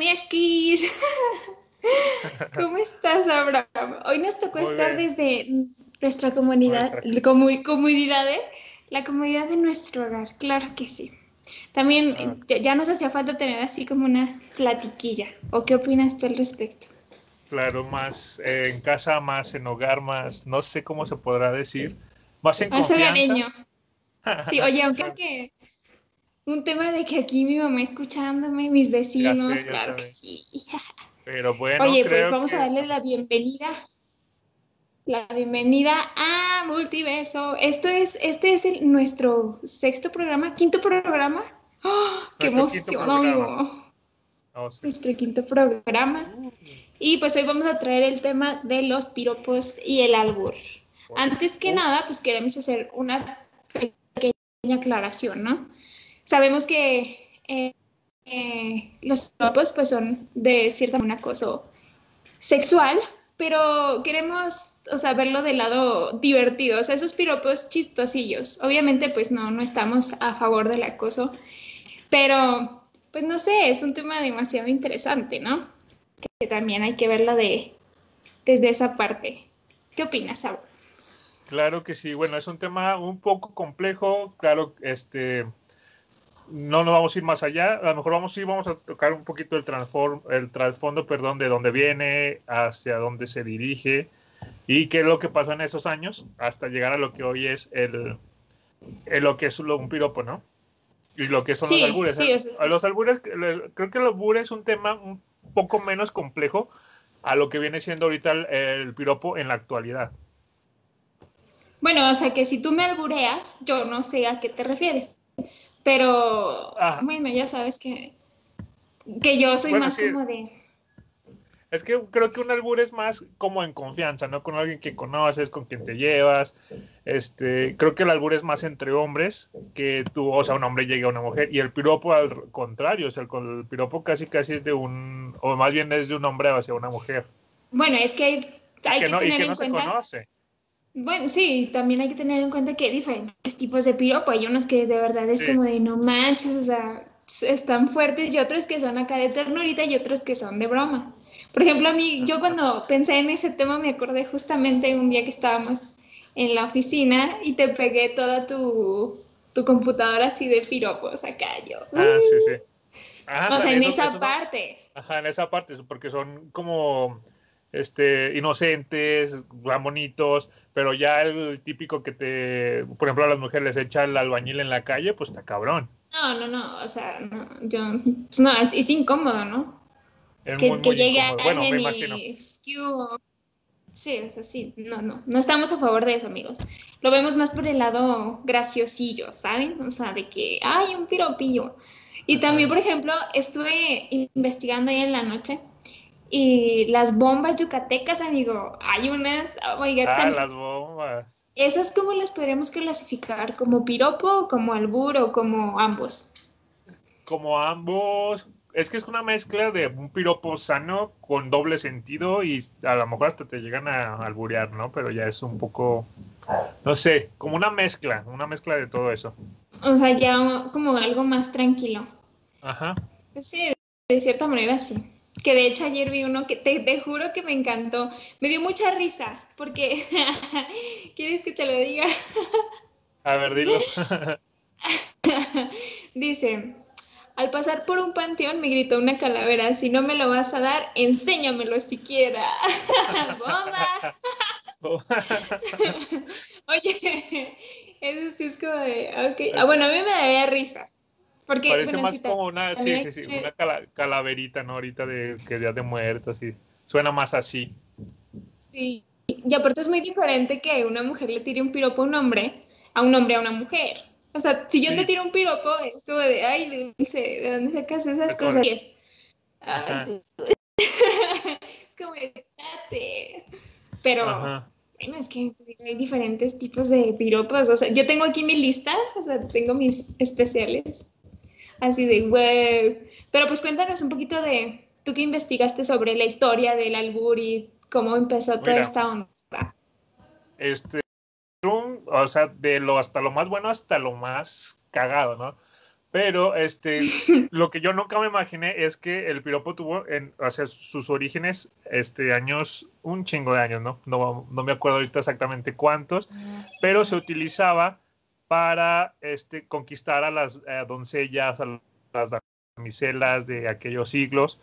Meshkir. ¿Cómo estás, Abraham? Hoy nos tocó estar desde nuestra comunidad, comunidad, ¿eh? la comunidad de nuestro hogar, claro que sí. También ah. ya nos hacía falta tener así como una platiquilla. ¿O qué opinas tú al respecto? Claro, más eh, en casa, más en hogar, más, no sé cómo se podrá decir, más en más confianza. Sí, oye, aunque un tema de que aquí mi mamá escuchándome, mis vecinos, claro que sí. Pero bueno, oye, pues vamos a darle la bienvenida la bienvenida a Multiverso. Esto es, este es nuestro sexto programa, quinto programa. ¡Oh, ¡Qué emoción! Oh, nuestro quinto programa. Y pues hoy vamos a traer el tema de los piropos y el albur. Antes que nada, pues queremos hacer una pequeña aclaración, ¿no? Sabemos que eh, eh, los piropos pues son de cierta un acoso sexual, pero queremos, o sea, verlo del lado divertido, o sea, esos piropos chistosillos. Obviamente, pues no, no estamos a favor del acoso, pero, pues no sé, es un tema demasiado interesante, ¿no? Que también hay que verlo de, desde esa parte. ¿Qué opinas, Saúl? Claro que sí, bueno, es un tema un poco complejo, claro, este, no nos vamos a ir más allá, a lo mejor vamos a ir, vamos a tocar un poquito el, transform, el trasfondo, perdón, de dónde viene, hacia dónde se dirige y qué es lo que pasó en esos años hasta llegar a lo que hoy es el, lo que es un piropo, ¿no? Y lo que son los albures. Sí, Los albures, creo que el albures es un tema un poco menos complejo a lo que viene siendo ahorita el piropo en la actualidad. Bueno, o sea que si tú me albureas, yo no sé a qué te refieres. Pero bueno, ya sabes que, que yo soy más como de... Es que creo que un albur es más como en confianza, ¿no? Con alguien que conoces, con quien te llevas. Este, creo que el albur es más entre hombres que tú, o sea, un hombre llegue a una mujer. Y el piropo al contrario, o sea, el, piropo casi casi es de un, o más bien es de un hombre hacia una mujer. Bueno, es que hay, que, no, tener y que no se conoce. Bueno, sí, también hay que tener en cuenta que hay diferentes tipos de piropo. Hay unos que de verdad es como de no manches, o sea, están fuertes y otros que son acá de ternurita y otros que son de broma. Por ejemplo, a mí, yo cuando pensé en ese tema me acordé justamente un día que estábamos en la oficina y te pegué toda tu, tu computadora así de piropos acá yo. Ah, sí, sí. o sea, en esa parte. Ajá, en esa parte, porque son como este, inocentes, bonitos, pero ya el típico que te, por ejemplo, a las mujeres les echa el albañil en la calle, pues está cabrón. No, no, no, o sea, no, yo, pues no, es, incómodo, ¿no? Es que, muy, que llegue a bueno, imagino. Sí, es así, no, no, no estamos a favor de eso, amigos. Lo vemos más por el lado graciosillo, ¿saben? O sea, de que, hay un piropillo. Y también, por ejemplo, estuve investigando ahí en la noche y las bombas yucatecas, amigo, hay unas, oh ah, las bombas. ¿Esas cómo las podríamos clasificar? ¿Como piropo, como albur o como ambos? Como ambos. Es que es una mezcla de un piropo sano con doble sentido y a lo mejor hasta te llegan a alburear, ¿no? Pero ya es un poco, no sé, como una mezcla, una mezcla de todo eso. O sea, ya como algo más tranquilo. Ajá. Pues sí, de cierta manera sí que de hecho ayer vi uno que te, juro que me encantó. Me dio mucha risa, porque ¿quieres que te lo diga? A ver, dilo. Dice, al pasar por un panteón me gritó una calavera, si no me lo vas a dar, enséñamelo siquiera. ¡Bomba! Oye, eso sí es como de, ok. Ah, bueno, a mí me daría risa. Parece más como una, sí, sí, sí, una calaverita, ¿no? Ahorita de que Día de Muertos, así. Suena más así. Sí, y aparte es muy diferente que una mujer le tire un piropo a un hombre, a un hombre a una mujer. O sea, si yo te tiro un piropo, es como de, ay, dice, ¿de dónde sacas esas cosas? Y es, ay, es como de, date. Pero, bueno, es que hay diferentes tipos de piropos. O sea, yo tengo aquí mi lista, o sea, tengo mis especiales. Así de, wow. Pero pues cuéntanos un poquito de, tú que investigaste sobre la historia del albur y cómo empezó toda esta onda. Este, o sea, de lo hasta lo más bueno hasta lo más cagado, ¿no? Pero este, lo que yo nunca me imaginé es que el piropo tuvo en, o sea, sus orígenes, este, años, un chingo de años, ¿no? No, no me acuerdo ahorita exactamente cuántos, pero se utilizaba para este, conquistar a las eh, doncellas, a las damiselas de aquellos siglos.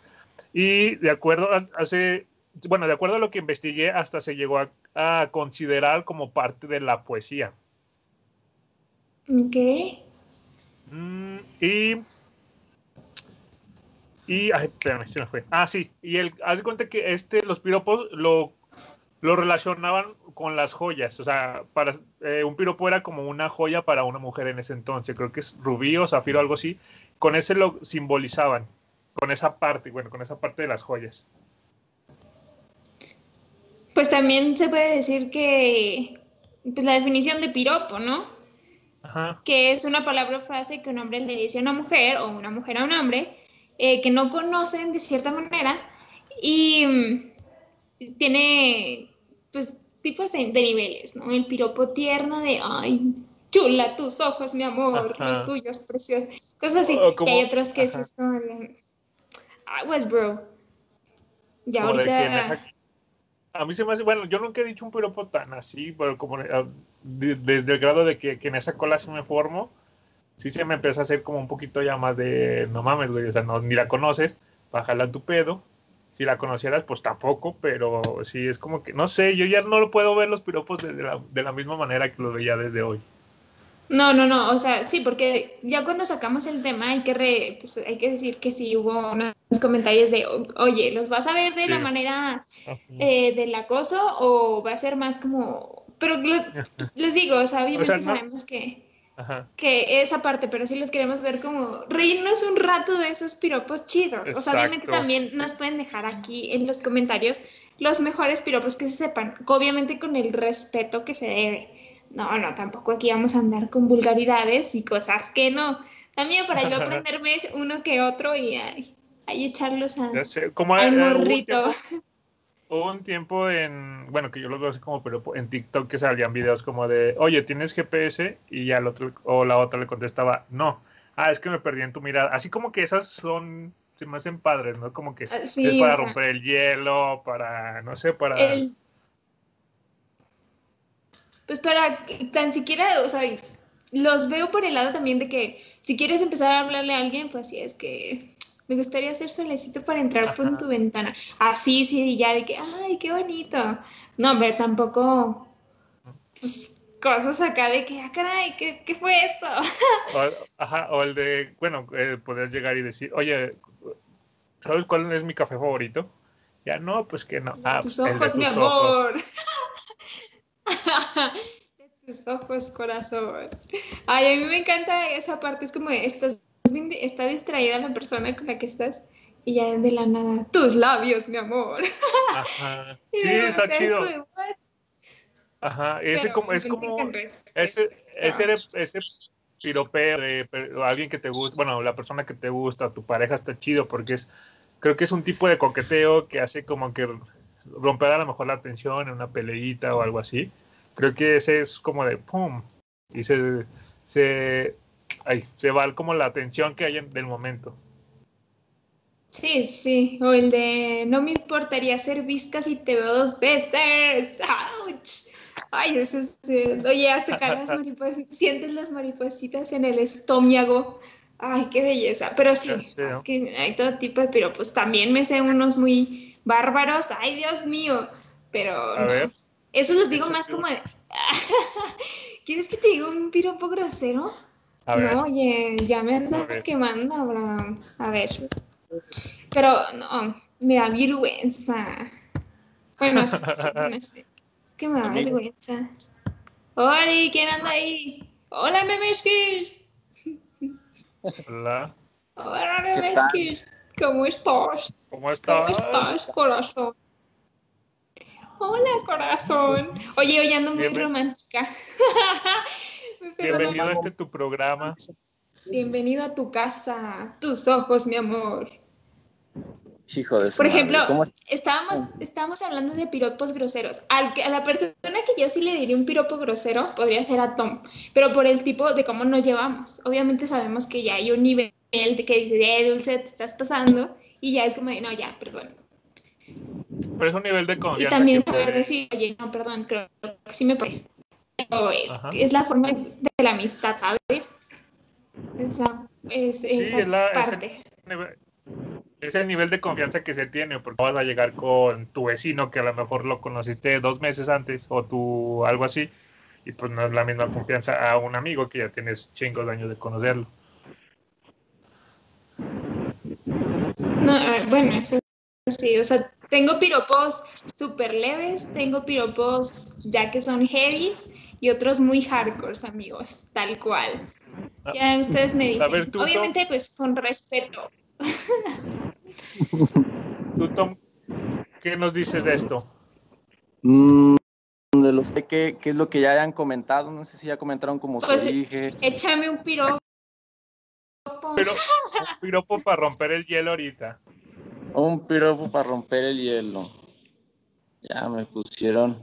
Y de acuerdo a, hace, bueno, de acuerdo a lo que investigué, hasta se llegó a, a considerar como parte de la poesía. Ok. Mm, y. Y. Ay, espérame, se me fue. Ah, sí. Y el, haz de cuenta que este, los piropos lo, lo relacionaban con las joyas. O sea, para, eh, un piropo era como una joya para una mujer en ese entonces. Creo que es rubí o zafiro, algo así. Con ese lo simbolizaban. Con esa parte, bueno, con esa parte de las joyas. Pues también se puede decir que pues, la definición de piropo, ¿no? Ajá. que es una palabra o frase que un hombre le dice a una mujer o una mujer a un hombre eh, que no conocen de cierta manera y mm, tiene pues tipos de, de niveles, ¿no? El piropo tierno de, ay, chula, tus ojos, mi amor, Ajá. los tuyos, preciosos, cosas así. O como- y hay otros que es ajá. esto de, aguas, bro. Ya Como ahorita... A mí se me hace, bueno, yo nunca he dicho un piropo tan así, pero como de- desde el grado de que, que en esa cola sí me formo, sí se me empieza a hacer como un poquito ya más de, no mames, güey, o sea, no, ni la conoces, bájala tu pedo. Si la conocieras, pues tampoco, pero sí es como que, no sé, yo ya no lo puedo ver los piropos de la, de la misma manera que lo veía desde hoy. No, no, no, o sea, sí, porque ya cuando sacamos el tema hay que, re- pues, hay que decir que sí hubo unos comentarios de, "O- oye, ¿los vas a ver de la manera eh, del acoso o va a ser más como... Pero los- les digo, o sea, obviamente no- sabemos que, Ajá. que esa parte, pero sí los queremos ver como reírnos un rato de esos piropos chidos. O sea, obviamente también nos pueden dejar aquí en los comentarios los mejores piropos que se sepan, obviamente con el respeto que se debe. No, no, tampoco aquí vamos a andar con vulgaridades y cosas que no. También para yo aprenderme uno que otro y ahí echarlos a- Ya sé, como al morrito. tiempo- Hubo un tiempo en, bueno, que yo lo veo así como, pero en TikTok que salían videos como de, oye, ¿tienes GPS? Y ya el otro, o la otra le contestaba, no. Ah, es que me perdí en tu mirada. Así como que esas son, se me hacen padres, ¿no? Como que Ah, es sí, para o sea, romper el hielo, para, no sé, para... el- pues para tan siquiera, o sea, los veo por el lado también de que si quieres empezar a hablarle a alguien, pues sí, es que me gustaría hacer solecito para entrar por tu ventana. Así, sí, ya de que, ay, qué bonito. No, pero tampoco, pues, cosas acá de que, ah, caray, ¿qué, qué fue eso? O, ajá, o el de, bueno, eh, poder llegar y decir, oye, ¿sabes cuál es mi café favorito? Ya no, pues que no. Ah, tus de ojos, mi ojos. amor. de tus ojos, corazón. Ay, a mí me encanta esa parte, es como, estás está distraída la persona con la que estás y ya de la nada, tus labios, mi amor. Ajá. Sí, está chido. Ajá, ese Pero como, es como, ese, ese, ese piropeo de alguien que te gusta, bueno, la persona que te gusta, tu pareja está chido porque es, creo que es un tipo de coqueteo que hace como que romper a lo mejor la tensión en una peleita o algo así. Creo que ese es como de pum y se, se, ay, se va como la tensión que hay en, del momento. Sí, sí, o el de no me importaría ser visca si te veo dos veces. ¡Auch! Ay, eso es. eh, Oye, hasta acá las maripositas, sientes las maripositas en el estómago. Ay, qué belleza. Pero sí, que hay todo tipo de piropos. También me sé unos muy bárbaros. Ay, Dios mío. Pero A no. ver, Eso los digo más como de. ¿Quieres que te diga un piropo grosero? A ver. No, oye, ya me andas quemando, Abraham. A ver. Pero no, me da vergüenza. Bueno, sí, sí, no sé. Es que me da vergüenza. Hola, ¿quién anda ahí? Hola, Memeskis. Hola, Hola. Memeskis. ¿Cómo estás? ¿cómo ¿Cómo estás? estás, corazón? Hola, corazón. Oye, hoy ando muy Bienven- romántica. No, Bienvenido a este tu programa. Bienvenido a tu casa, tus ojos, mi amor. Hijo de Por ejemplo, ¿cómo es? estábamos, estábamos hablando de piropos groseros. Al que, a la persona que yo sí le diría un piropo grosero podría ser a Tom, pero por el tipo de cómo nos llevamos. Obviamente sabemos que ya hay un nivel de que dice, eh, Dulce, te estás pasando, y ya es como de, no, ya, perdón. Pero es un nivel de Y confianza. también que saber decir, oye, no, perdón, creo que sí me puede. Pero es, la forma de la amistad, ¿sabes? Esa, es, esa es la- es el- parte. nivel- es el nivel de confianza que se tiene, porque vas a llegar con tu vecino que a lo mejor lo conociste dos meses antes o tú algo así, y pues no es la misma confianza a un amigo que ya tienes chingos de años de conocerlo. No, bueno, eso sí, o sea, tengo piropos súper leves, tengo piropos ya que son heavies y otros muy hardcores, amigos, tal cual. Ah, Ya ustedes me dicen. ver, tú, Tom. Obviamente, pues con respeto. Tú, Tom, ¿qué nos dices de esto? Mm, de los que, ¿qué, qué es lo que ya hayan comentado? No sé si ya comentaron como Pues, su dije. Échame un piropo. Pero un piropo para romper el hielo ahorita. Un piropo para romper el hielo. Ya me pusieron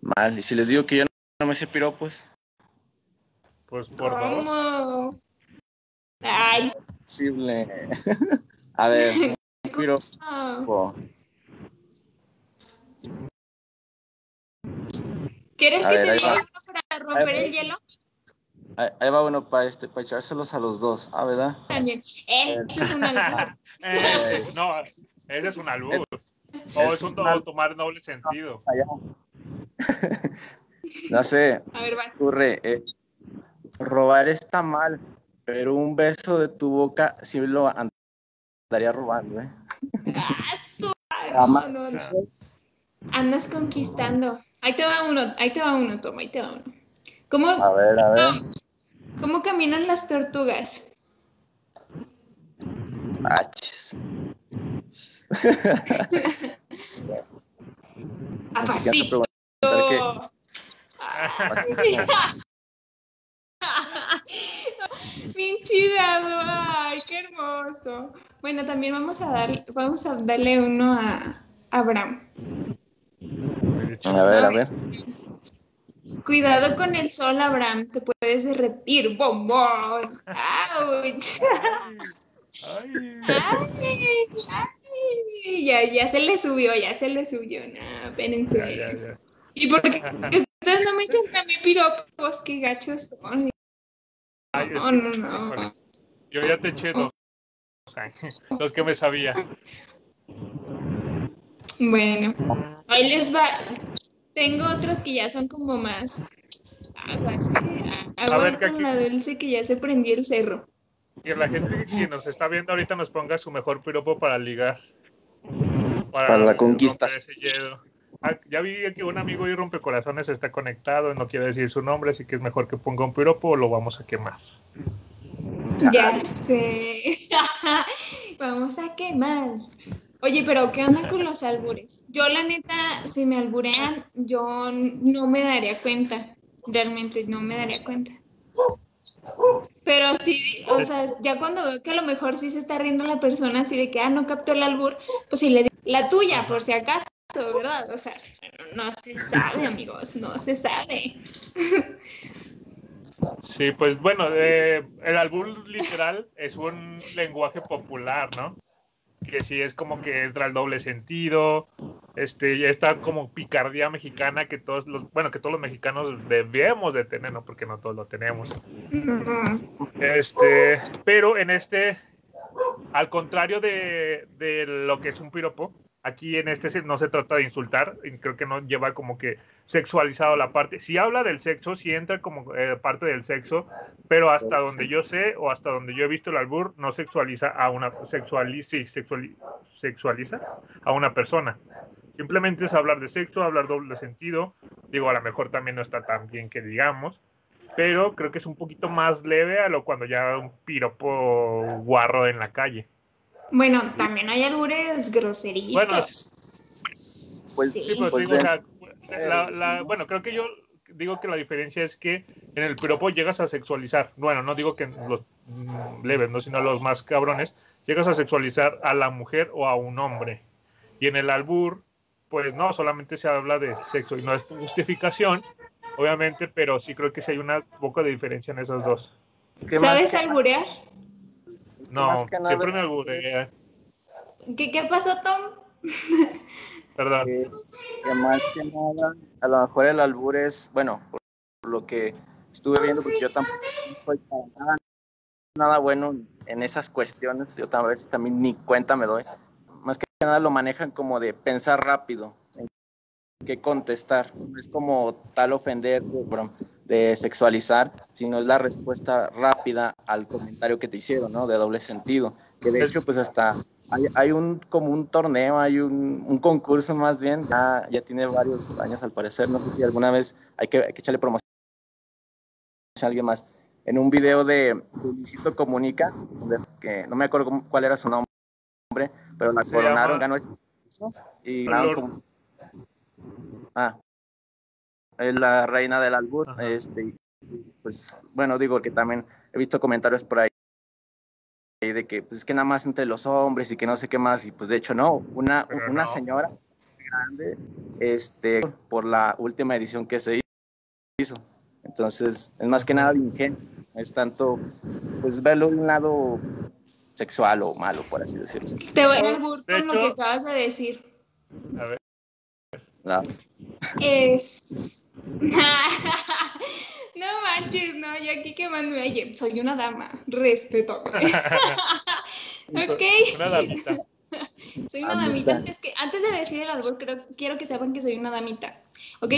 mal. Y si les digo que yo no me sé piropos, Pues por dos. ¿Cómo? Ay, posible. A ver, piropo. ¿Quieres A que ver, te diga para romper Ahí el hielo? Ahí, ahí va bueno para este, para echárselos a los dos. Ah, ¿verdad? También. Este es un albur. Eh, no, ese es un albur. O Es es un un tomar doble sentido. Allá. no sé, A ver, va. ocurre. eh, robar está mal, pero un beso de tu boca sí lo andaría robando, ¿eh? Ah, No, no, no. Andas conquistando. Ahí te va uno, ahí te va uno, toma, ahí te va uno. ¿Cómo, A ver, a ver. Tom, ¿cómo caminan las tortugas? Apacito. Bien ay, qué hermoso. Bueno, también vamos a dar, vamos a darle uno a Abraham. A ver, a ver. Cuidado con el sol, Abraham, te puedes derretir, bombón. ¡Auch! Ay, Ay, ay, Ya, ya se le subió, ya se le subió. No, espérense. ya, ya, ya. ¿Y por qué no me echan mí piropos? Qué gachos son. Ay, No, que- no, no. híjole, Yo ya te eché dos. O sea, los que me sabía. Bueno, ahí les va. Tengo otros que ya son como más aguas, ¿eh? Aguas ver, que con aquí- la dulce que ya se prendió el cerro. Que la gente que nos está viendo ahorita nos ponga su mejor piropo para ligar. Para la conquista. ese hielo. Ya vi que un amigo y rompecorazones está conectado, no quiere decir su nombre, así que es mejor que ponga un piropo o lo vamos a quemar. Ya sé. Vamos a quemar. Oye, pero ¿qué onda con los albures? Yo, la neta, si me alburean, yo no me daría cuenta. Realmente no me daría cuenta. Pero sí, o sea, ya cuando veo que a lo mejor sí se está riendo la persona, así de que, ah, no captó el albur, pues sí le digo, la tuya, por si acaso, ¿verdad? O sea, no se sabe, amigos, no se sabe. Sí, pues bueno, eh, el albur literal es un lenguaje popular, ¿no? Que sí es como que entra el doble sentido, este, ya está como picardía mexicana que todos los, bueno, que todos los mexicanos debemos de tener, ¿no? Porque no todos lo tenemos. Este, pero en este, al contrario de, de lo que es un piropo, aquí en este no se trata de insultar, creo que no lleva como que sexualizado la parte. Si habla del sexo, si entra como eh, parte del sexo, pero hasta donde yo sé o hasta donde yo he visto el albur, no sexualiza a una sexualiza, sí, sexuali- sexualiza a una persona. Simplemente es hablar de sexo, hablar doble sentido. Digo, a lo mejor también no está tan bien que digamos, pero creo que es un poquito más leve a lo cuando ya un piropo guarro en la calle. Bueno, también hay albures groseritos. Bueno, Pues, sí. Sí, pues, Pues digo, la- la- bueno, creo que yo digo que la diferencia es que en el piropo llegas a sexualizar. Bueno, no digo que los mm, leves, no, sino los más cabrones, llegas a sexualizar a la mujer o a un hombre. Y en el albur, pues no, solamente se habla de sexo y no es justificación, obviamente, pero sí creo que sí hay una poca de diferencia en esas dos. ¿Sabes alburear? No, siempre me alburea. ¿Qué, ¿Qué pasó, Tom? Perdón. Que, que más que nada, a lo mejor el albur es, bueno, por, lo que estuve viendo, porque yo tampoco soy para nada, nada bueno en esas cuestiones, yo tal vez también ni cuenta me doy. Más que nada lo manejan como de pensar rápido, en qué contestar. No es como tal ofender de, de sexualizar, sino es la respuesta rápida al comentario que te hicieron, ¿no? De doble sentido. Que de hecho, pues hasta hay, hay un como un torneo, hay un, un concurso más bien, ya, ya, tiene varios años al parecer, no sé si alguna vez hay que, hay que echarle promoción a alguien más. En un video de Luisito Comunica, que no me acuerdo cuál era su nombre, pero la coronaron, ganó el y ganaron como, Ah, es la reina del albur. Ajá. Este, pues bueno, digo que también he visto comentarios por ahí de que pues es que nada más entre los hombres y que no sé qué más y pues de hecho no, una, una no. señora grande este por la última edición que se hizo. Entonces, es más que nada de ingenio, es tanto pues verlo de un lado sexual o malo, por así decirlo. Te voy a albur con hecho, lo que acabas de decir. A ver. No. Es. no manches, no, yo aquí quemándome. Oye, soy una dama, respeto. ok. Una damita. soy una damita. Antes, que, antes de decir el albur, creo, quiero que sepan que soy una damita. ¿Ok?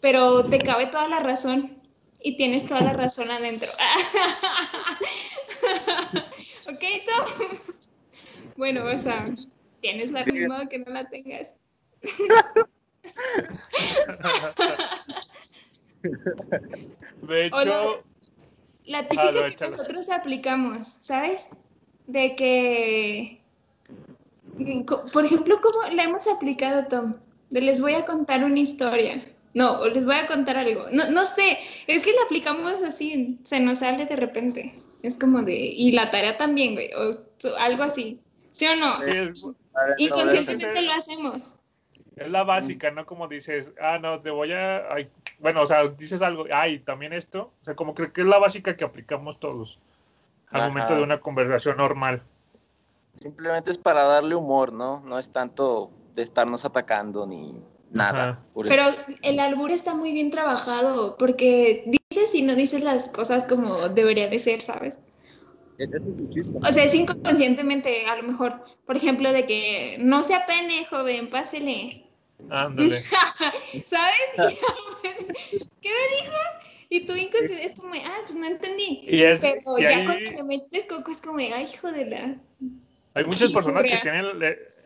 Pero te cabe toda la razón y tienes toda la razón adentro. ¿Ok, Tom? Bueno, o sea, tienes la misma que no la tengas. De hecho, la, la, típica ah, que nosotros aplicamos, ¿sabes? De que, por ejemplo, ¿cómo la hemos aplicado, Tom? De les voy a contar una historia. No, les voy a contar algo. No, no sé, es que la aplicamos así, se nos sale de repente. Es como de, y la tarea también, güey, o algo así. ¿Sí o no? Sí, Inconscientemente lo hacemos. Es la básica, ¿no? Como dices, ah, no, te voy a. Ay, bueno, o sea, dices algo, ay, también esto. O sea, como creo que es la básica que aplicamos todos al Ajá. momento de una conversación normal. Simplemente es para darle humor, ¿no? No es tanto de estarnos atacando ni nada. Pero el albur está muy bien trabajado porque dices y no dices las cosas como debería de ser, ¿sabes? O sea, es inconscientemente, a lo mejor, por ejemplo, de que no se apene, joven, pásele. Ándale. ¿Sabes? ¿Qué me dijo? Y tú inconsciente es como, ah, pues no entendí. Y es, Pero y ya ahí, cuando le metes coco es como, ay, hijo de la. Hay muchas personas que tienen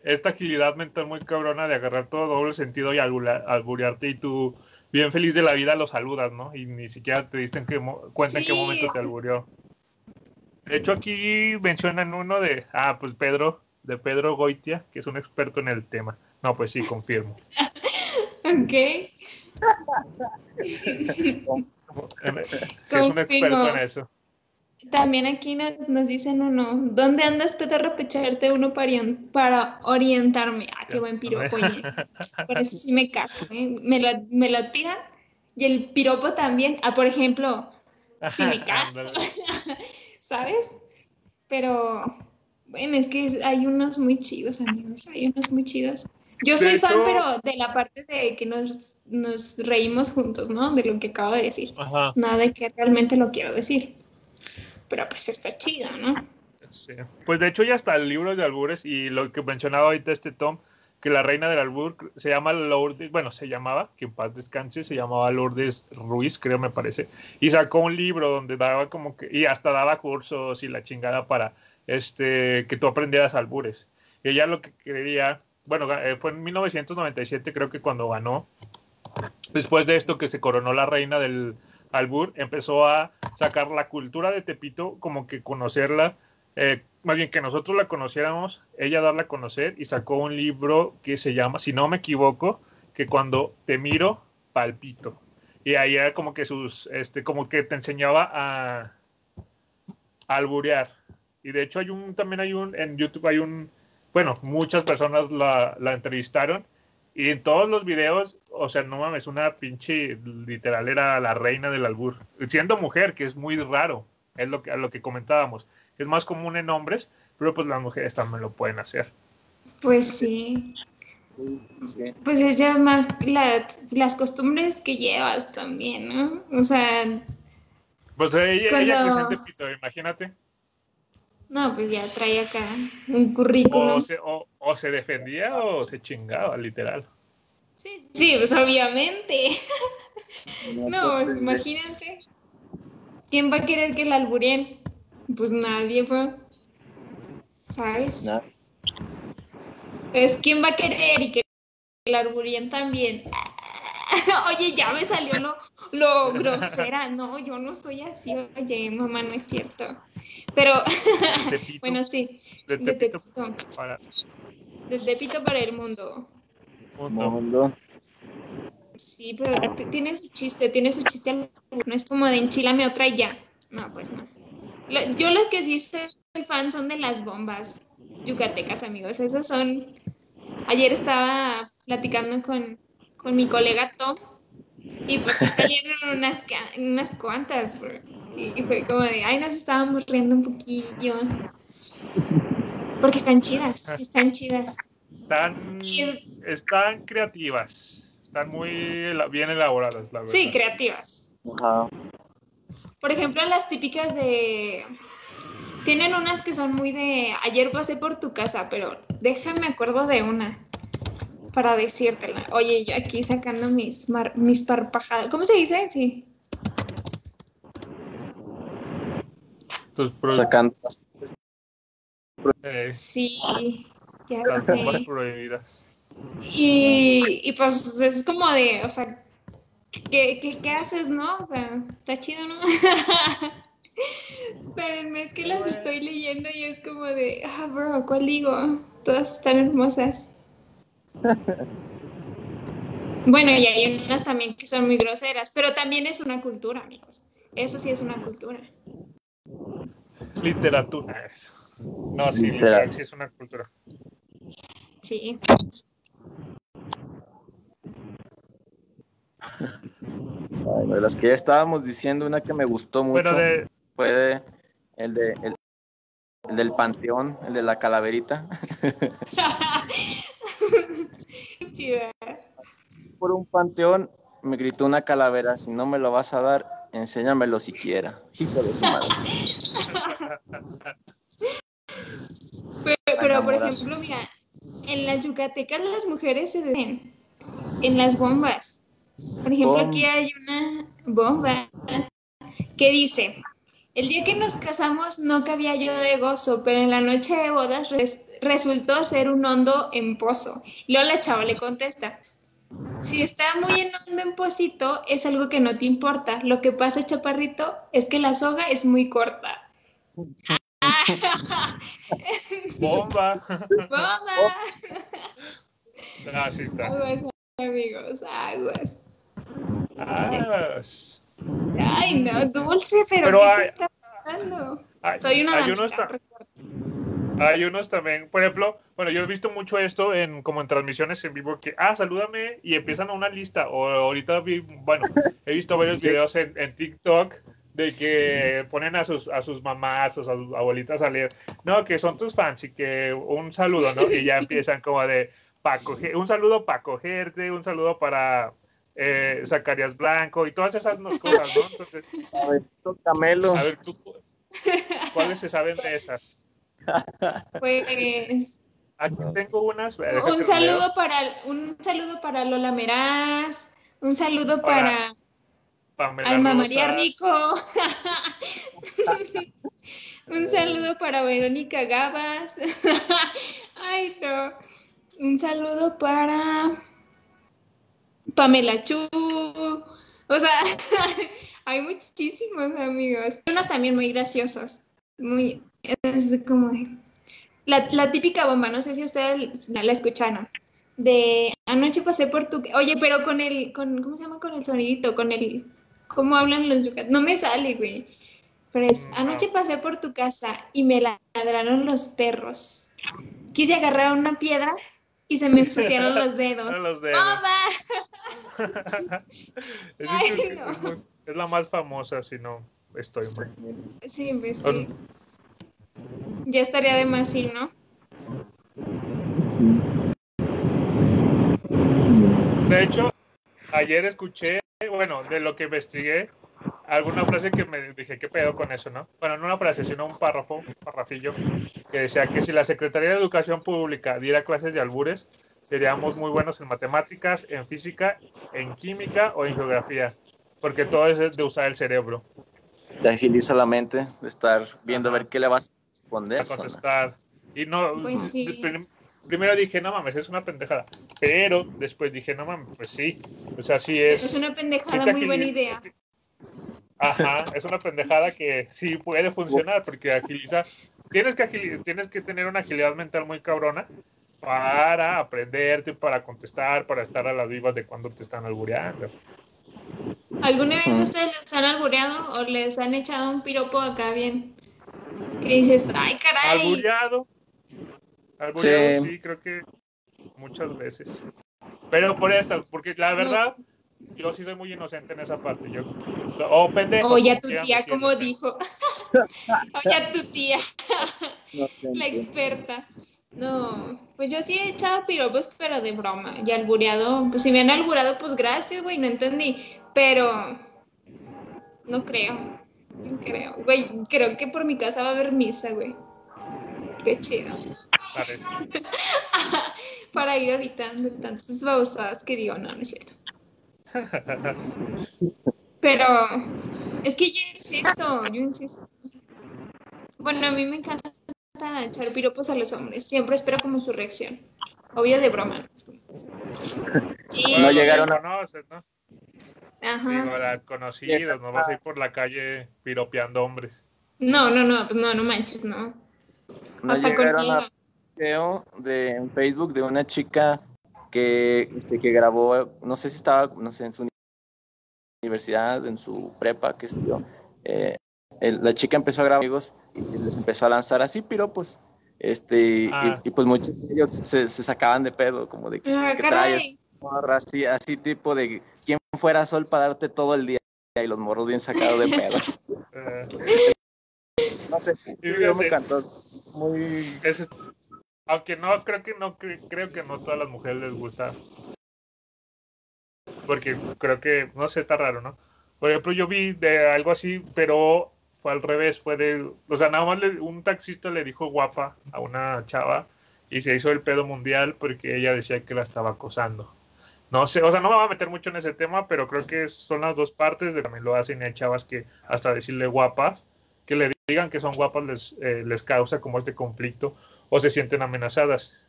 esta agilidad mental muy cabrona de agarrar todo doble sentido y alburearte y tú bien feliz de la vida lo saludas, ¿no? Y ni siquiera te dicen que cuenta sí. en qué momento te alburió. De hecho, aquí mencionan uno de, ah, pues Pedro, de Pedro Goitia, que es un experto en el tema. No, pues sí, confirmo. ok. que es un experto en eso. También aquí nos, nos, dicen uno, ¿dónde andas, Pedro, repecharte uno para, para orientarme? Ah, qué buen piropo, oye. Por eso sí me caso, ¿eh? me, lo, me lo tiran. Y el piropo también, ah, por ejemplo, sí me caso. ¿Sabes? Pero, bueno, es que hay unos muy chidos, amigos, hay unos muy chidos. Yo soy fan, pero de la parte de que nos, nos reímos juntos, ¿no? De lo que acabo de decir. Ajá. Nada de que realmente lo quiero decir pero pues está chido, ¿no? Sí. Pues de hecho ya está el libro de albures y lo que mencionaba ahorita este Tom, que la reina del albur se llama Lourdes, bueno, se llamaba, que en paz descanse, se llamaba Lourdes Ruiz, creo me parece, y sacó un libro donde daba como que, y hasta daba cursos y la chingada para este que tú aprendieras albures. Y ella lo que quería, bueno, eh, fue en 1997 creo que cuando ganó, después de esto que se coronó la reina del albur, empezó a sacar la cultura de Tepito, como que conocerla, eh, más bien que nosotros la conociéramos, ella darla a conocer y sacó un libro que se llama, si no me equivoco, que cuando te miro, palpito. Y ahí era como que sus, este, como que te enseñaba a, a alburear. Y de hecho hay un, también hay un, en YouTube hay un, bueno, muchas personas la, la entrevistaron y en todos los videos, o sea, no mames, una pinche, literal era la reina del albur. Siendo mujer, que es muy raro, es lo que, lo que comentábamos. Es más común en hombres, pero pues las mujeres también lo pueden hacer. Pues sí. Pues es ya más las costumbres que llevas también, ¿no? O sea... Pues ella, cuando... ella pito, imagínate. No, pues ya trae acá un currículum. O se, defendía o se chingaba, literal. Sí, sí, pues obviamente. no, pues imagínate. ¿Quién va a querer que la alburien? Pues nadie, pues. ¿Sabes? Es quién va a querer y que la alburien también. Oye, ya me salió lo, lo grosera. No, yo no soy así. Oye, mamá, no es cierto. Pero, bueno, sí. De Tepito, para... para el mundo. Mundo. Sí, pero tiene su chiste, tiene su chiste. No es como de enchilame otra y ya. No, pues no. Yo las que sí soy fan son de las bombas yucatecas, amigos. Esas son... Ayer estaba platicando con, con mi colega Tom y pues salieron unas, unas cuantas. Y fue como de, ay, nos estábamos riendo un poquillo. Porque están chidas, están chidas. Están, están creativas, están muy bien elaboradas, la verdad. Sí, creativas. Por ejemplo, las típicas de... Tienen unas que son muy de, ayer pasé por tu casa, pero déjame acuerdo de una para decírtela. Oye, yo aquí sacando mis, mis parpajadas. ¿Cómo se dice? Sí. Sacando. Eh, sí, ya las sé. prohibidas. Y, y pues es como de, o sea, ¿qué, qué, qué haces, no? O sea, está chido, ¿no? Pero es que las estoy leyendo y es como de, ah, bro, ¿cuál digo? Todas están hermosas. Bueno, y hay unas también que son muy groseras, pero también es una cultura, amigos. Eso sí es una cultura. Literatura es. No, sí, literal, sí es una cultura. Sí. de las que ya estábamos diciendo, una que me gustó mucho fue el de el, del panteón, el de la calaverita. Por un panteón me gritó una calavera, si no me lo vas a dar, enséñamelo siquiera. Hijo de su madre. Pero, por ejemplo, mira, en las yucatecas las mujeres se den en las bombas. Por ejemplo, aquí hay una bomba que dice, el día que nos casamos no cabía yo de gozo, pero en la noche de bodas resultó ser un hondo en pozo. Y luego la chava le contesta, si está muy en hondo en pocito, es algo que no te importa. Lo que pasa, chaparrito, es que la soga es muy corta. Bomba. Bomba. Ah, está. Aguas, amigos, aguas. Aguas. Ay, no, dulce, pero, ¿qué te está pasando? Soy una hay unos, hay unos también, por ejemplo, bueno, yo he visto mucho esto en como en transmisiones en vivo que, ah, salúdame y empiezan a una lista. O ahorita vi, bueno, he visto varios videos en, en TikTok de que ponen a sus, a sus mamás, a sus abuelitas a leer, no, que son tus fans y que un saludo, ¿no? Y ya empiezan como de, pa coger, un saludo para cogerte, un saludo para eh, Zacarías Blanco y todas esas cosas, ¿no? Entonces, a ver, Camelo. A ver, tú, ¿cuáles se saben de esas? Pues. Aquí tengo unas. Un saludo para un saludo para Lola Meraz, un saludo para, Alma María Rico. un saludo para Verónica Gabas. Ay, no. Un saludo para Pamela Chu. O sea, hay muchísimos amigos. Unos también muy graciosos. Muy, es como la, la, típica bomba, no sé si ustedes la escucharon. De anoche pasé por tu. Oye, pero con el. Con, ¿Cómo se llama? Con el sonidito, con el. ¿Cómo hablan los yucatecos? No me sale, güey. Pues, anoche pasé por tu casa y me ladraron los perros. Quise agarrar una piedra y se me ensuciaron los dedos. los dedos. es, Ay, no. es, la más famosa, si no estoy mal. Sí, pues sí. Ya estaría de más, sí, ¿no? De hecho, ayer escuché, bueno, de lo que investigué, alguna frase que me dije, ¿qué pedo con eso, no? Bueno, no una frase, sino un párrafo, un parrafillo, que decía que si la Secretaría de Educación Pública diera clases de albures, seríamos muy buenos en matemáticas, en física, en química o en geografía, porque todo es de usar el cerebro. Te agiliza la mente de estar viendo a ver qué le vas a responder. A contestar. Y no, pues primero dije, no mames, es una pendejada. Pero después dije, no mames, pues sí. O sea, sí es. Es una pendejada, muy buena idea. Ajá, es una pendejada que sí puede funcionar porque agiliza. Tienes que, tienes que tener una agilidad mental muy cabrona para aprenderte, para contestar, para estar a las vivas de cuando te están albureando. ¿Alguna vez ustedes les han albureado o les han echado un piropo acá bien? Que dices, ay, caray. Albureado. Albureado, sí, creo que muchas veces. Pero por esto, porque la verdad, yo sí soy muy inocente en esa parte. Yo, oh, pendejo. Oye, a tu tía, como dijo. Oye, a tu tía. la experta. No, pues yo sí he echado piropos, pero de broma. Y albureado, pues si me han albureado, pues gracias, güey, no entendí. Pero no creo. No creo. Güey, creo que por mi casa va a haber misa, güey. Qué chido. Para ir ahorita de tantas babosadas que digo, no, no es cierto. Pero es que yo insisto, yo insisto. Bueno, a mí me encanta echar piropos a los hombres. Siempre espero como su reacción. Obvio de broma. No llegaron a... Conoces, ¿no? Ajá. Digo, conocidos, no vas a ir por la calle piropeando hombres. No, no, no, pues no, no manches, no. no Hasta conmigo. A video de Facebook de una chica que, este, que grabó, no sé si estaba, no sé, en su universidad, en su prepa, que estudió, eh, la chica empezó a grabar amigos y les empezó a lanzar así piropos. Este, ah. y, pues muchos de ellos se, sacaban de pedo, como de que, ah, traes, así, así tipo de quién fuera sol para darte todo el día y los morros bien sacados de pedo. No sé, yo me encantó. Muy... aunque no, creo que no, creo que no todas las mujeres les gusta. Porque creo que, no sé, está raro, ¿no? Por ejemplo, yo vi de algo así, pero fue al revés, fue de, o sea, nada más un taxista le dijo guapa a una chava y se hizo el pedo mundial porque ella decía que la estaba acosando. No sé, o sea, no me voy a meter mucho en ese tema, pero creo que son las dos partes, de también lo hacen y hay chavas que hasta decirle guapas, que le digan que son guapas les, eh, les causa como este conflicto o se sienten amenazadas.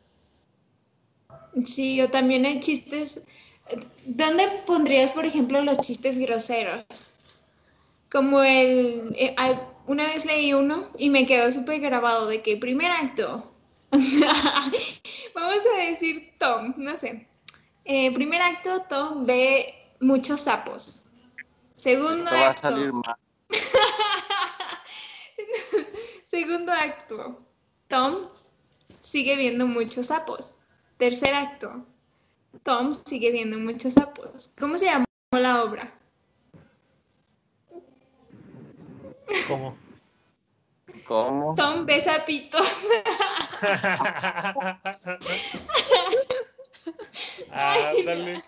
Sí, o también hay chistes. ¿Dónde pondrías, por ejemplo, los chistes groseros? Como el, eh, una vez leí uno y me quedó súper grabado de que primer acto, vamos a decir Tom, no sé, eh, primer acto Tom ve muchos sapos. Segundo acto. Segundo acto, Tom sigue viendo muchos sapos. Tercer acto, Tom sigue viendo muchos sapos. ¿Cómo se llamó la obra? ¿Cómo? ¿Cómo? Tom besa pitos. Ándale.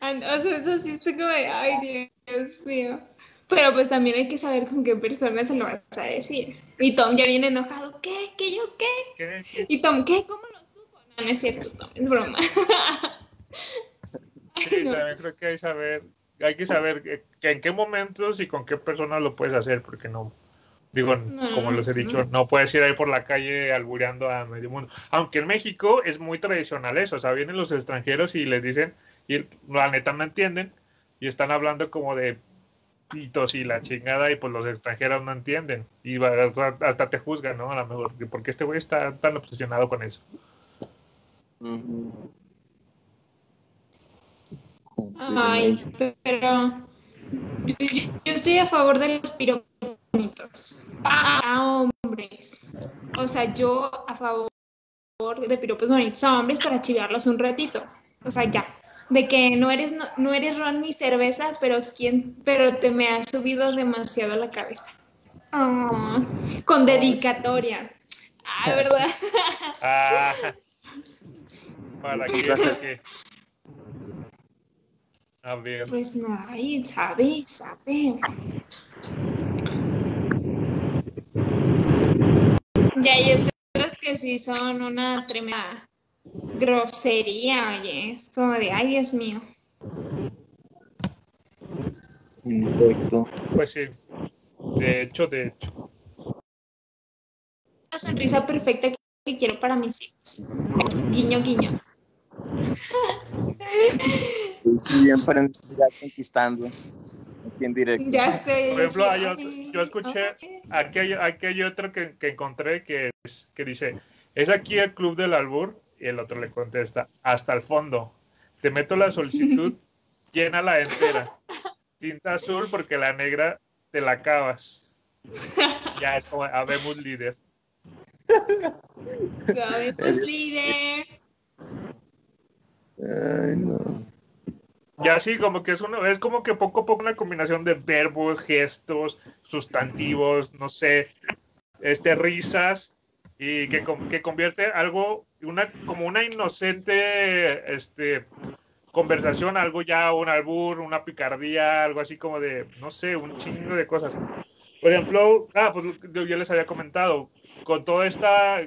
O sea, eso sí está como ay, Dios mío. Pero pues también hay que saber con qué persona se lo vas a decir. Y Tom ya viene enojado. ¿Qué? ¿Qué yo qué? ¿Qué? Y Tom, ¿qué? ¿Cómo lo supo? No, no es cierto, Tom, es broma. Sí, también creo que hay que saber hay que saber en qué momentos y con qué personas lo puedes hacer, porque no, digo, como les he dicho, no puedes ir ahí por la calle albureando a medio mundo. Aunque en México es muy tradicional eso, o sea, vienen los extranjeros y les dicen, y la neta no entienden, y están hablando como de pitos y la chingada, y pues los extranjeros no entienden, y hasta te juzgan, ¿no? A lo mejor, porque este güey está tan obsesionado con eso. Ay, pero yo, estoy a favor de los piropos bonitos. A hombres. O sea, yo a favor de piropos bonitos a hombres para chivarlos un ratito. O sea, ya. De que no eres, no, eres ron ni cerveza, pero, quién, pero te me ha subido demasiado a la cabeza. Oh, con dedicatoria. Ah, ¿verdad? Ah, ¿Para qué? A ver. Pues nadie sabe, sabe. Ya hay otros que sí son una tremenda grosería, oye. Es como de, ay, Dios mío. Perfecto. Pues sí. De hecho, de hecho. La sonrisa perfecta que quiero para mis hijos. Guiño, guiño. Bien para conquistando. Bien directo. Ya sé. Por ejemplo, hay otro, yo escuché, aquí hay, aquí hay otro que, que, encontré que, es, que dice, ¿es aquí el club del albur? Y el otro le contesta, hasta el fondo. Te meto la solicitud, llena la entera. Tinta azul porque la negra te la acabas. Ya es como, habemos líder. Habemos líder. Ay, no. Ya así como que es uno, es como que poco a poco una combinación de verbos, gestos, sustantivos, no sé, este, risas, y que, que convierte algo, una, como una inocente, este, conversación, algo ya, un albur, una picardía, algo así como de, no sé, un chingo de cosas. Por ejemplo, ah, pues yo les había comentado, con toda esta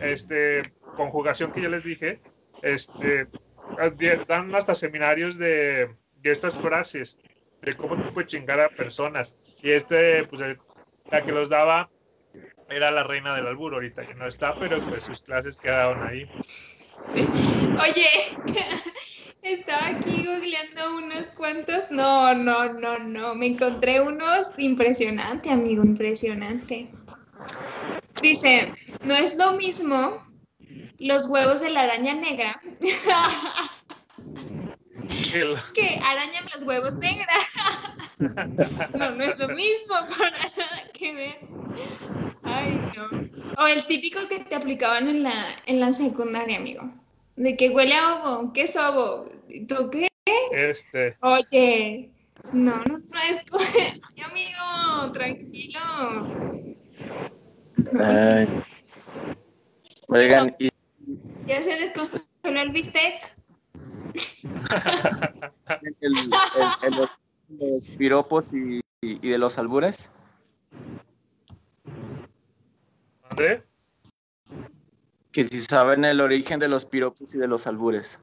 este, conjugación que yo les dije, este, dan hasta seminarios de, estas frases, de cómo te puedes chingar a personas. Y este, pues, eh, la que los daba era la reina del albur, ahorita que no está, pero pues sus clases quedaron ahí. Oye, estaba aquí googleando unos cuantos. No, no, no, no. Me encontré unos impresionante, amigo, impresionante. Dice, no es lo mismo los huevos de la araña negra. que arañan los huevos negra. no, no es lo mismo, para nada que ver. Ay, no. O el típico que te aplicaban en la, en la secundaria, amigo. De que huele a ovo. ¿Qué es ovo? ¿Tú qué? Este. Oye. No, no, no es. Ay, amigo, tranquilo. Ay. Oigan, y ¿Ya se descongeló el bistec? el, los, piropos y, de los albures. ¿Dónde? Que si saben el origen de los piropos y de los albures.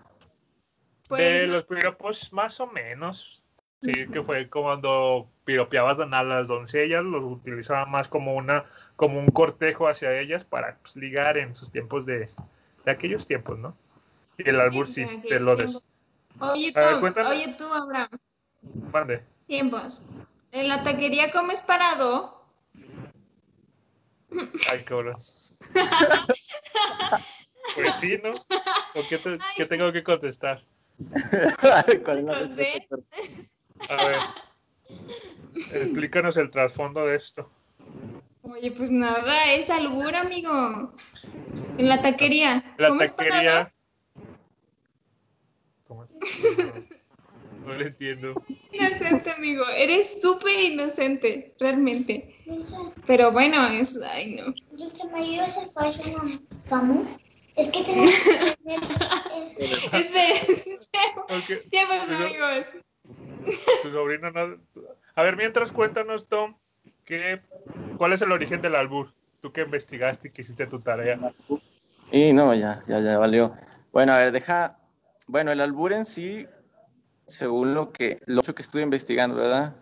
Pues, de los piropos, más o menos. Sí, que fue cuando piropeabas a las doncellas, los utilizaban más como una, como un cortejo hacia ellas para pues, ligar en sus tiempos de, de aquellos tiempos, ¿no? Y el albur sí, de lo de... Oye tú, oye tú, Abraham. Mande. Tiempos. ¿En la taquería comes parado? Ay, cabrón. pues sí, ¿no? ¿O qué, tengo que contestar? A ver. Explícanos el trasfondo de esto. Oye, pues nada, es albur, amigo. En la taquería. La taquería. ¿Cómo No, lo entiendo. Inocente, amigo. Eres súper inocente, realmente. Pero bueno, es. Ay, no. Es que tenemos que. Tiempos, amigos. Tu sobrina no. A ver, mientras cuéntanos, Tom, ¿qué, ¿cuál es el origen del albur? Tú que investigaste y que hiciste tu tarea. Y no, ya, ya, ya valió. Bueno, a ver, deja. Bueno, el albur en sí, según lo que, lo que estuve investigando, ¿verdad?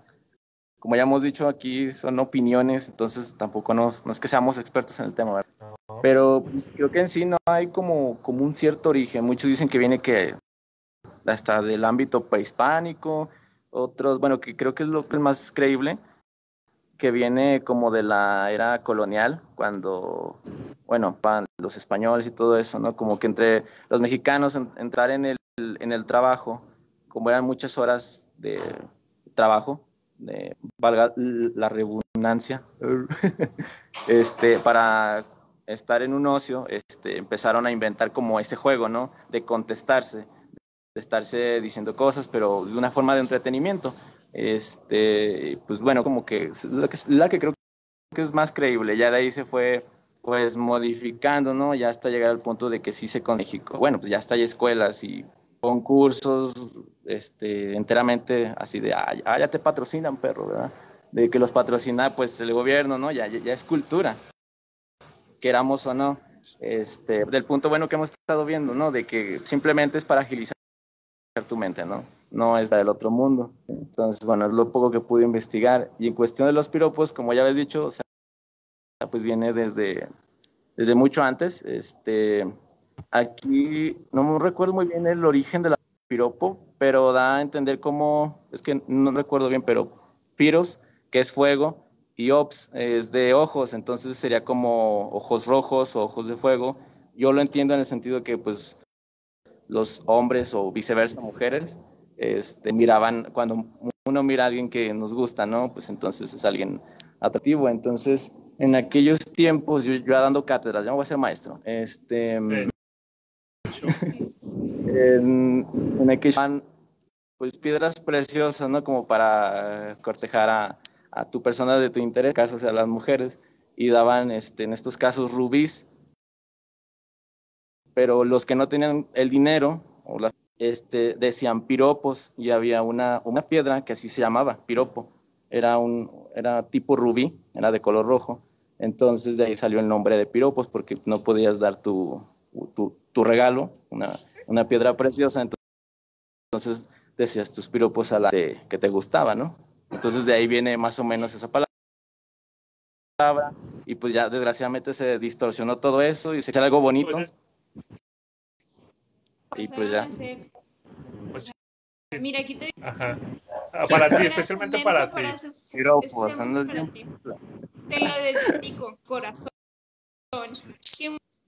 Como ya hemos dicho aquí, son opiniones, entonces tampoco nos, no es que seamos expertos en el tema, ¿verdad? Pero pues, creo que en sí no hay como, como un cierto origen. Muchos dicen que viene que hasta del ámbito prehispánico, otros, bueno, que creo que es lo más creíble, que viene como de la era colonial, cuando, bueno, los españoles y todo eso, ¿no? Como que entre los mexicanos entrar en el, en el trabajo, como eran muchas horas de trabajo, valga la redundancia, este, para estar en un ocio, este, empezaron a inventar como ese juego, ¿no? De contestarse, de estarse diciendo cosas, pero de una forma de entretenimiento. Este, pues bueno, como que la que, la que creo que es más creíble, ya de ahí se fue pues modificando, ¿no? Ya hasta llegar al punto de que sí se con México. Bueno, pues ya está hay escuelas y concursos, este, enteramente así de, ah, ya te patrocinan, perro, ¿verdad? De que los patrocina, pues, el gobierno, ¿no? Ya, ya, es cultura, queramos o no. Este, del punto bueno que hemos estado viendo, ¿no? De que simplemente es para agilizar tu mente, ¿no? No es la del otro mundo. Entonces, bueno, es lo poco que pude investigar. Y en cuestión de los piropos, como ya habéis dicho, o pues viene desde, desde mucho antes. Este, Aquí no me recuerdo muy bien el origen de la piropo, pero da a entender cómo, es que no recuerdo bien, pero piros, que es fuego, y ops es de ojos, entonces sería como ojos rojos o ojos de fuego. Yo lo entiendo en el sentido que pues los hombres o viceversa mujeres este, miraban, cuando uno mira a alguien que nos gusta, ¿no? Pues entonces es alguien atractivo. Entonces, en aquellos tiempos, yo, yo dando cátedras, ya voy a ser maestro, este, en, en que pues piedras preciosas, ¿no? Como para cortejar a, a tu persona de tu interés, casos a las mujeres, y daban este, en estos casos rubíes, pero los que no tenían el dinero, o este, decían piropos, y había una, una piedra que así se llamaba, piropo, era, un, era tipo rubí, era de color rojo, entonces de ahí salió el nombre de piropos, porque no podías dar tu, tu, tu regalo, una, una, piedra preciosa, entonces decías tus piropos a la que te gustaba, ¿no? Entonces de ahí viene más o menos esa palabra. Y pues ya desgraciadamente se distorsionó todo eso y se hizo algo bonito. Pues y pues ya. Pues Mira, aquí te. Ajá. Ah, para ti, especialmente para ti. Piropos, Te lo dedico, corazón.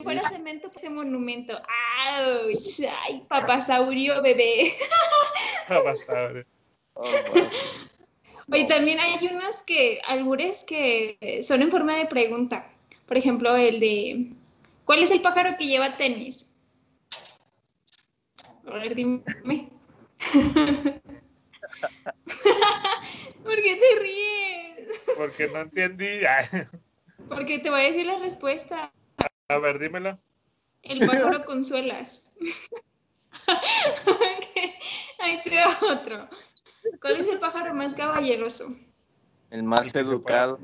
Fuera cemento, ese monumento. ¡Auch! ¡Ay, papasaurio, bebé! Papasaurio. Oh, Oye, también hay unos que, albures que son en forma de pregunta. Por ejemplo, el de, ¿cuál es el pájaro que lleva tenis? A ver, dime. ¿Por qué te ríes? Porque no entendí. Porque te voy a decir la respuesta. A ver, dímela. El pájaro con suelas. Ahí te va otro. ¿Cuál es el pájaro más caballeroso? El más educado.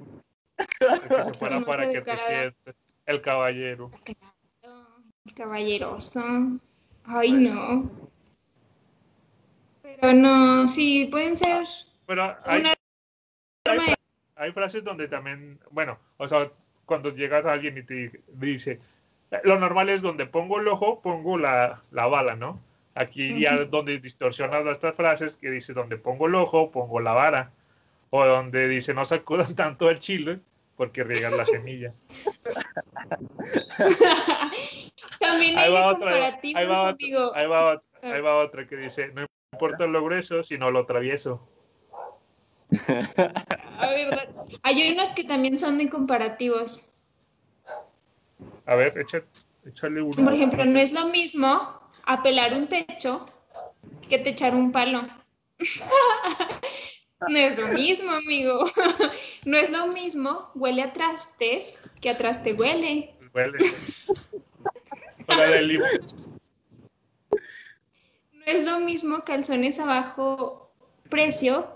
El que se para que te sientes. El caballero. El caballeroso. Ay, no. Pero no, sí, pueden ser. Pero hay, hay frases donde también, bueno, o sea, cuando llegas a alguien y te dice, lo normal es donde pongo el ojo, pongo la, bala, ¿no? Aquí ya es donde distorsionas estas frases que dice donde pongo el ojo, pongo la vara. O donde dice no sacudas tanto el chile porque riegas la semilla. También hay comparativos, ahí va, amigo. Ahí va, otra, ahí va otra que dice, no importa lo grueso, sino lo travieso. A ver, hay unos que también son de comparativos. A ver, échale uno. Por ejemplo, no es lo mismo apelar un techo que te echar un palo. no es lo mismo, amigo. no es lo mismo huele a trastes que a traste huele. Huele. No es lo mismo calzones abajo precio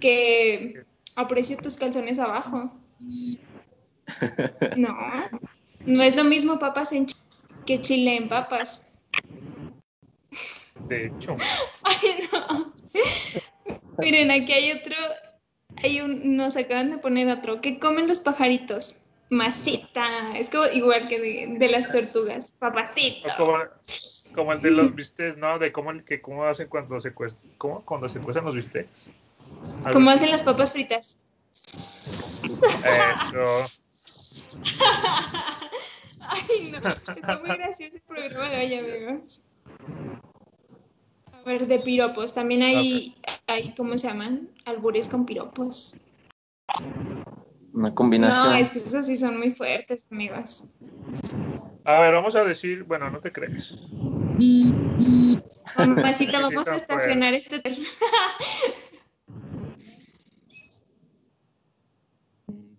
que aprecio tus calzones abajo. No, no es lo mismo papas en chile que chile en papas. De hecho. Ay, no. Miren, aquí hay otro, hay un, nos acaban de poner otro. ¿Qué comen los pajaritos? Masita. Es como igual que de, las tortugas. Papacito. Como, el de los bistecs, ¿no? De cómo, que, cómo hacen cuando se cuestan, ¿cómo? Cuando se cuestan los bistecs. ¿Cómo hacen las papas fritas? Eso. Ay, no. Está muy gracioso el programa de hoy, amigo. A ver, de piropos. También hay, hay, ¿cómo se llaman? Albures con piropos. Una combinación. No, es que esos sí son muy fuertes, amigos. A ver, vamos a decir, bueno, no te crees. Mamacita, vamos a estacionar este.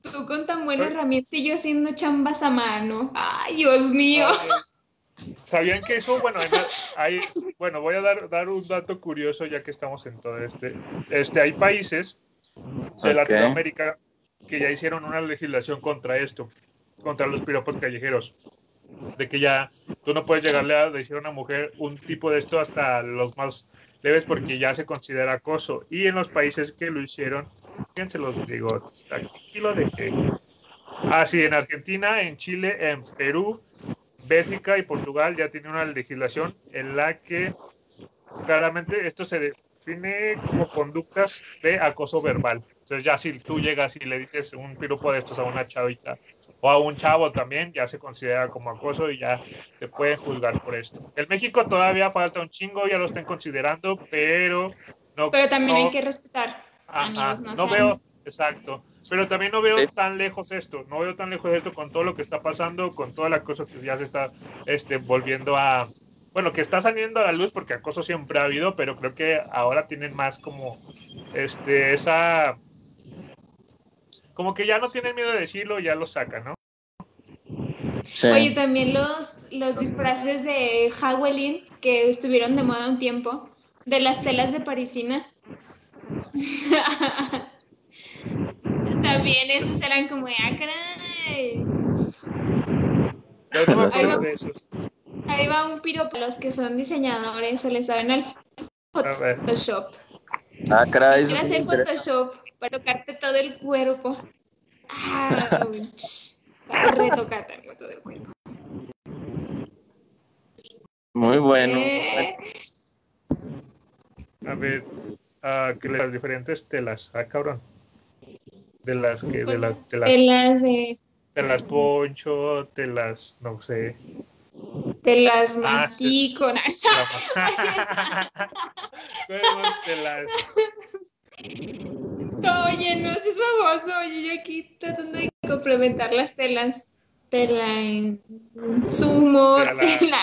Tú con tan buena Ay. herramienta y yo haciendo chambas a mano. Ay, Dios mío. ¿Sabían que eso, bueno, hay, bueno, voy a dar, dar un dato curioso ya que estamos en todo este. Este, hay países de. Latinoamérica que ya hicieron una legislación contra esto, contra los piropos callejeros. De que ya tú no puedes llegarle a decir a una mujer un tipo de esto hasta los más leves porque ya se considera acoso. Y en los países que lo hicieron, fíjense los digo, aquí lo dejé. Ah, sí, en Argentina, en Chile, en Perú, Bélgica y Portugal ya tienen una legislación en la que claramente esto se define como conductas de acoso verbal. Entonces ya si tú llegas y le dices un piropo de estos a una chavita o a un chavo también, ya se considera como acoso y ya te pueden juzgar por esto. En México todavía falta un chingo, ya lo están considerando, pero no. Pero también no- hay que respetar. Ajá, amigos, no, no veo, exacto. Pero también no veo Sí. tan lejos esto, no veo tan lejos esto con todo lo que está pasando, con toda la cosa que ya se está este, volviendo a, bueno, que está saliendo a la luz porque acoso siempre ha habido, pero creo que ahora tienen más como, este, esa, como que ya no tienen miedo de decirlo, ya lo sacan, ¿no? Sí. Oye, también los, los disfraces de Halloween que estuvieron de moda un tiempo, de las telas de parisina. también esos eran como de, ah, caray. No de esos. Ahí va un piro para los que son diseñadores o les saben al Photoshop. ah, caray. hacer. Photoshop para tocarte todo el cuerpo. Ouch. Para retocarte todo el cuerpo. Muy bueno. Eh, a ver, ah, que las diferentes telas, ah, cabrón. De las que, de las, de las, telas de, de las poncho, de las, no sé. de las Ah, mastico. ¿no? Bueno, Oye, no seas famoso. Oye, yo aquí tratando de complementar las telas. Tela en sumo, Tela. tela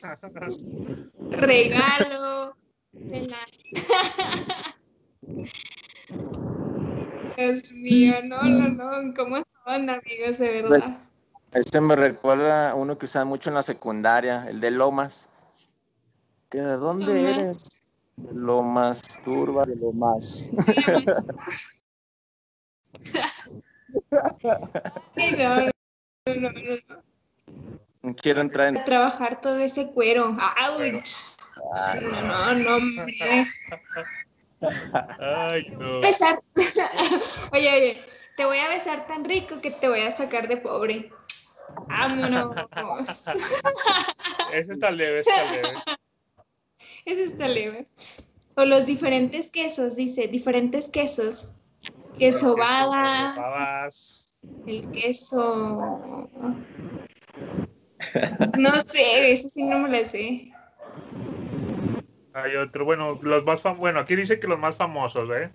regalo, tela. Dios mío, no, no, no. ¿Cómo son, amigos, de verdad? Ese me recuerda a uno que usaban mucho en la secundaria, el de Lomas. ¿Que ¿De dónde Lomas. eres? De Lomas, turba de Lomas. Ay, no, no, no, no, no. No quiero entrar en... A trabajar todo ese cuero. ¡Auch! Ay, No, no, no, hombre. ay, no. Besar. Oye, oye, te voy a besar tan rico que te voy a sacar de pobre. Vámonos. Ese está leve, está leve. Ese está leve. O los diferentes quesos, dice, diferentes quesos. Queso bada, el queso. No sé, eso sí no me lo sé. Hay otro, bueno, los más fam bueno, aquí dice que los más famosos, ¿eh?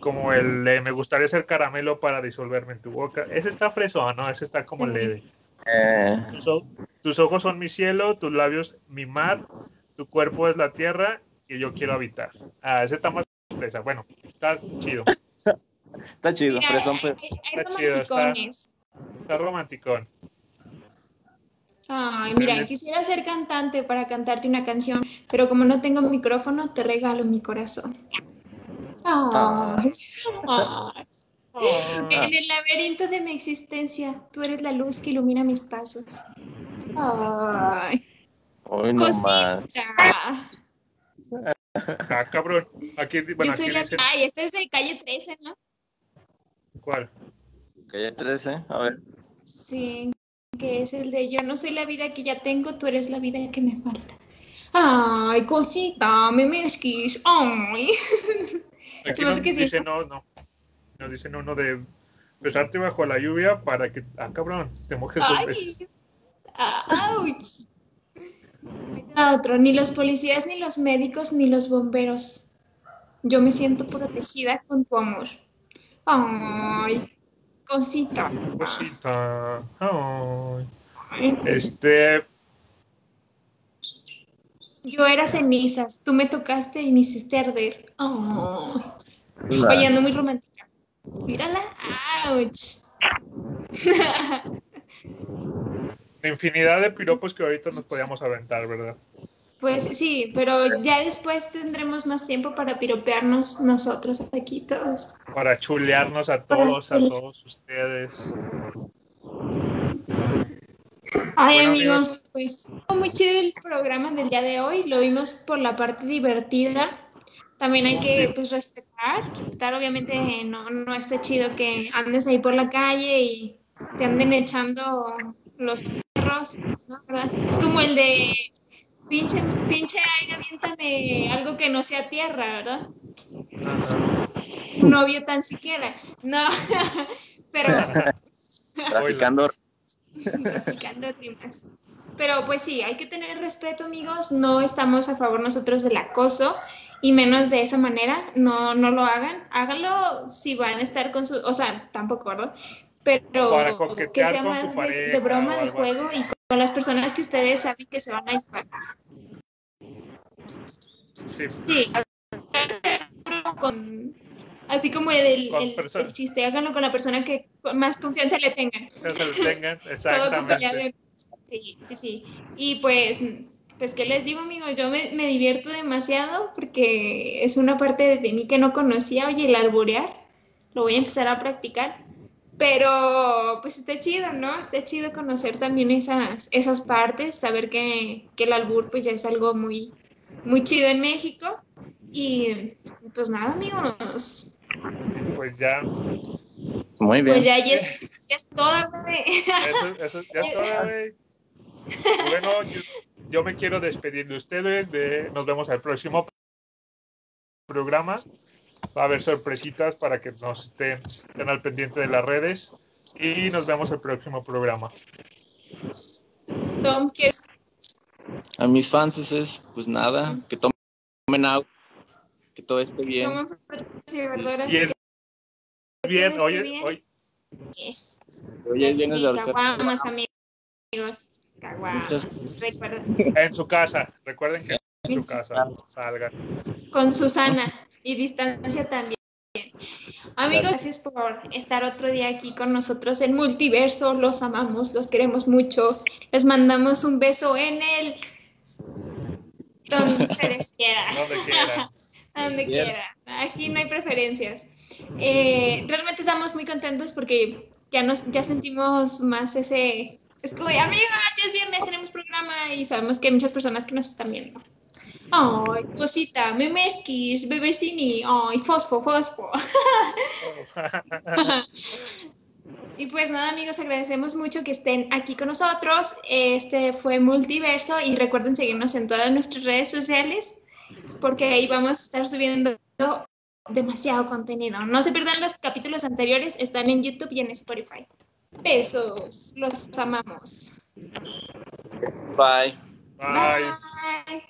Como el de me gustaría ser caramelo para disolverme en tu boca. Ese está fresón, ¿no? Ese está como Sí. leve. eh, tus ojos son mi cielo, tus labios mi mar, tu cuerpo es la tierra que yo quiero habitar. Ah, ese está más fresa. Bueno, está chido. está chido, Mira, fresón, hay, pero- hay- hay Está chido, está- romanticón. Ay, mira, quisiera ser cantante para cantarte una canción, pero como no tengo micrófono, te regalo mi corazón. Ay, ay. En el laberinto de mi existencia, tú eres la luz que ilumina mis pasos. Ay, Hoy no más. cosita. Ah, cabrón. Aquí, bueno, Yo aquí soy la... dice, Ay, este es de calle 13, ¿no? ¿cuál? Calle 13, a ver. Sí, que es el de yo no soy la vida que ya tengo, tú eres la vida que me falta. Ay, cosita, me mezquis. Ay. Aquí Se me hace no que sí. dice no, no. Nos dice no, no de besarte bajo la lluvia para que, ah, cabrón, te mojes dos veces. Ay, ouch. Va otro, ni los policías, ni los médicos, ni los bomberos. Yo me siento protegida con tu amor. Ay, cosita. Cosita. Ay. Este. Yo era cenizas, tú me tocaste y me hiciste arder. Oh. Muy romántica. Mírala. ¡Auch! Infinidad de piropos que ahorita nos podíamos aventar, ¿verdad? Pues sí, pero ya después tendremos más tiempo para piropearnos nosotros aquí todos. Para chulearnos a todos, a todos ustedes. Ay, amigos, pues muy chido el programa del día de hoy. Lo vimos por la parte divertida. También hay que pues respetar, respetar obviamente no, no está chido que andes ahí por la calle y te anden echando los perros, ¿no? ¿verdad? Es como el de pinche, pinche aire, aviéntame algo que no sea tierra, ¿verdad? Un novio tan siquiera. No, pero. Traficando. Traficando rimas. Pero pues sí, hay que tener respeto, amigos. No estamos a favor nosotros del acoso y menos de esa manera. No, no lo hagan. Háganlo si van a estar con su. O sea, tampoco, ¿verdad? Pero que sea más de, broma, de juego y con las personas que ustedes saben que se van a llevar. Sí. Con, así como el, el, chiste, háganlo con la persona que más confianza le tengan. le tengan, exactamente. Sí, sí, sí. Y pues, pues, ¿qué les digo, amigos? Yo me, me, divierto demasiado porque es una parte de mí que no conocía. Oye, el alborear, lo voy a empezar a practicar. Pero pues está chido, ¿no? Está chido conocer también esas, esas partes, saber que, que el albur pues ya es algo muy, muy chido en México. Y pues nada, amigos. Pues ya. Muy bien. Pues ya, ya, es, ya es todo, güey. Eso, eso, ya es todo, güey. Bueno, yo, yo, me quiero despedir de ustedes. De, nos vemos al próximo programa. Va a haber sorpresitas para que nos estén, estén al pendiente de las redes. Y nos vemos el próximo programa. Tom, ¿quieres a mis fans es, pues nada, que tomen agua, que todo esté bien. Tomen frutas y verduras. Y es bien, oye, bien. hoy. Hoy es viernes de Caguamas, amigos. Caguamas. Recuerden. En su casa, recuerden que en su casa salgan. Con Susana y distancia también. Amigos, gracias por estar otro día aquí con nosotros en Multiverso. Los amamos, los queremos mucho. Les mandamos un beso en el. Donde ustedes quieran. Donde quieran. Donde quiera. Aquí no hay preferencias. Eh, realmente estamos muy contentos porque ya nos ya sentimos más ese. Es como, amiga, ya es viernes, tenemos programa y sabemos que hay muchas personas que nos están viendo. Ay, cosita, memesquis, bebecini, ay, fosfo, fosfo. y pues nada, amigos, agradecemos mucho que estén aquí con nosotros. Este fue Multiverso y recuerden seguirnos en todas nuestras redes sociales porque ahí vamos a estar subiendo demasiado contenido. No se pierdan los capítulos anteriores, están en YouTube y en Spotify. Besos, los amamos. Bye. Bye. Bye.